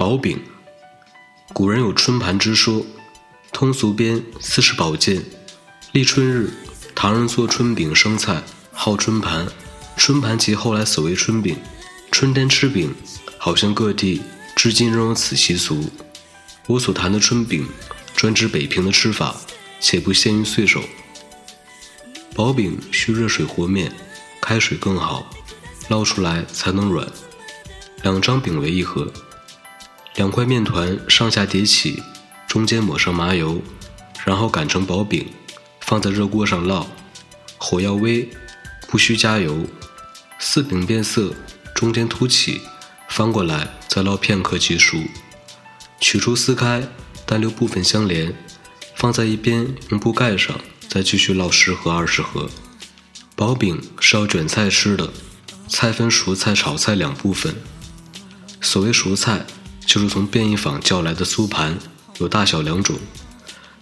薄饼，古人有春盘之说，通俗编四是宝剑。立春日，唐人做春饼生菜，号春盘。春盘即后来所谓春饼。春天吃饼，好像各地至今仍有此习俗。我所谈的春饼，专指北平的吃法，且不限于岁首。薄饼需热水和面，开水更好，捞出来才能软。两张饼为一盒，两块面团上下叠起，中间抹上麻油，然后擀成薄饼，放在热锅上烙，火要微，不需加油。四饼变色，中间凸起，翻过来再烙片刻即熟。取出撕开，单留部分相连，放在一边，用布盖上，再继续烙十盒、二十盒。薄饼是要卷菜吃的，菜分熟菜、炒菜两部分。所谓熟菜，就是从便宜坊叫来的酥盘，有大小两种。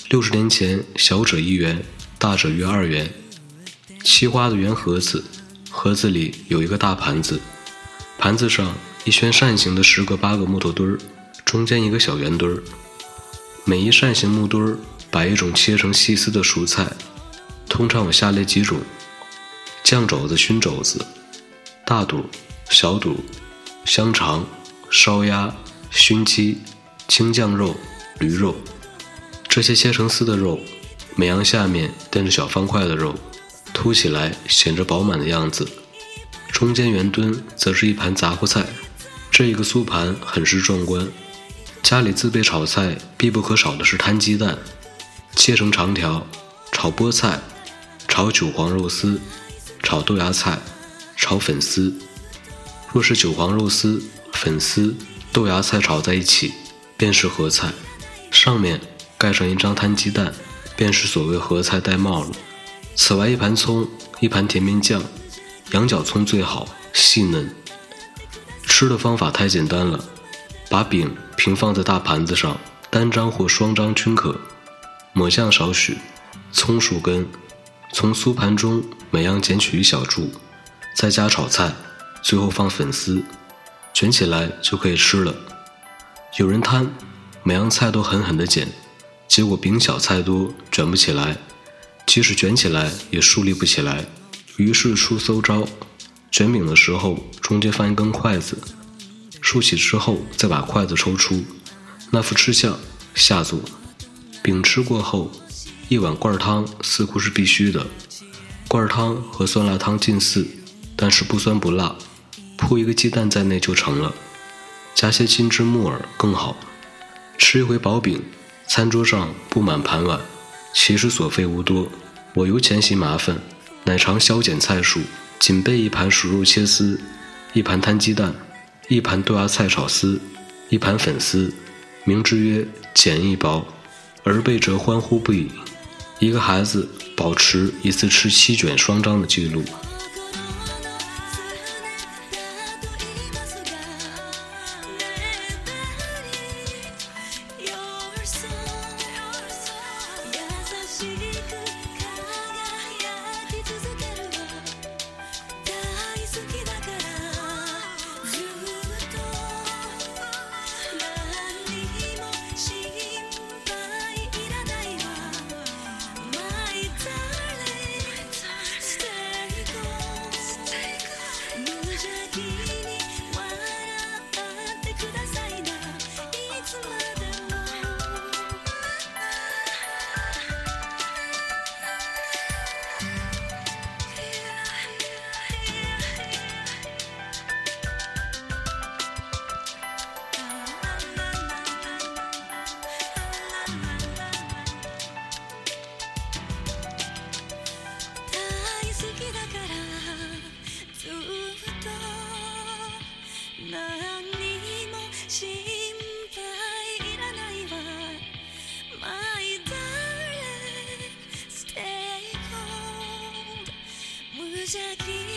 六十年前，小者一元，大者约二元。漆花的圆盒子，盒子里有一个大盘子，盘子上一圈扇形的十个八个木头墩儿。中间一个小圆墩儿，每一扇形木墩儿摆一种切成细丝的蔬菜，通常有下列几种：酱肘子、熏肘子、大肚、小肚、香肠、烧鸭、熏鸡、青酱肉、驴肉。这些切成丝的肉，每样下面垫着小方块的肉，凸起来显着饱满的样子。中间圆墩则是一盘杂货菜，这一个酥盘很是壮观。家里自备炒菜必不可少的是摊鸡蛋，切成长条，炒菠菜，炒韭黄肉丝，炒豆芽菜，炒粉丝。若是韭黄肉丝、粉丝、豆芽菜炒在一起，便是合菜。上面盖上一张摊鸡蛋，便是所谓合菜戴帽了。此外，一盘葱，一盘甜面酱，羊角葱最好，细嫩。吃的方法太简单了。把饼平放在大盘子上，单张或双张均可。抹酱少许，葱数根，从酥盘中每样捡取一小柱，再加炒菜，最后放粉丝，卷起来就可以吃了。有人贪，每样菜都狠狠地剪，结果饼小菜多，卷不起来，即使卷起来也竖立不起来。于是出馊招：卷饼的时候中间放一根筷子。竖起之后，再把筷子抽出，那副吃相。下作，饼吃过后，一碗罐汤似乎是必须的。罐汤和酸辣汤近似，但是不酸不辣，铺一个鸡蛋在内就成了。加些金枝木耳更好。吃一回薄饼，餐桌上布满盘碗，其实所费无多。我由钱嫌麻烦，乃常削减菜数，仅备一盘熟肉切丝，一盘摊鸡蛋。一盘豆芽菜炒丝，一盘粉丝，名之曰简易薄，儿辈则欢呼不已。一个孩子保持一次吃七卷双张的记录。seja.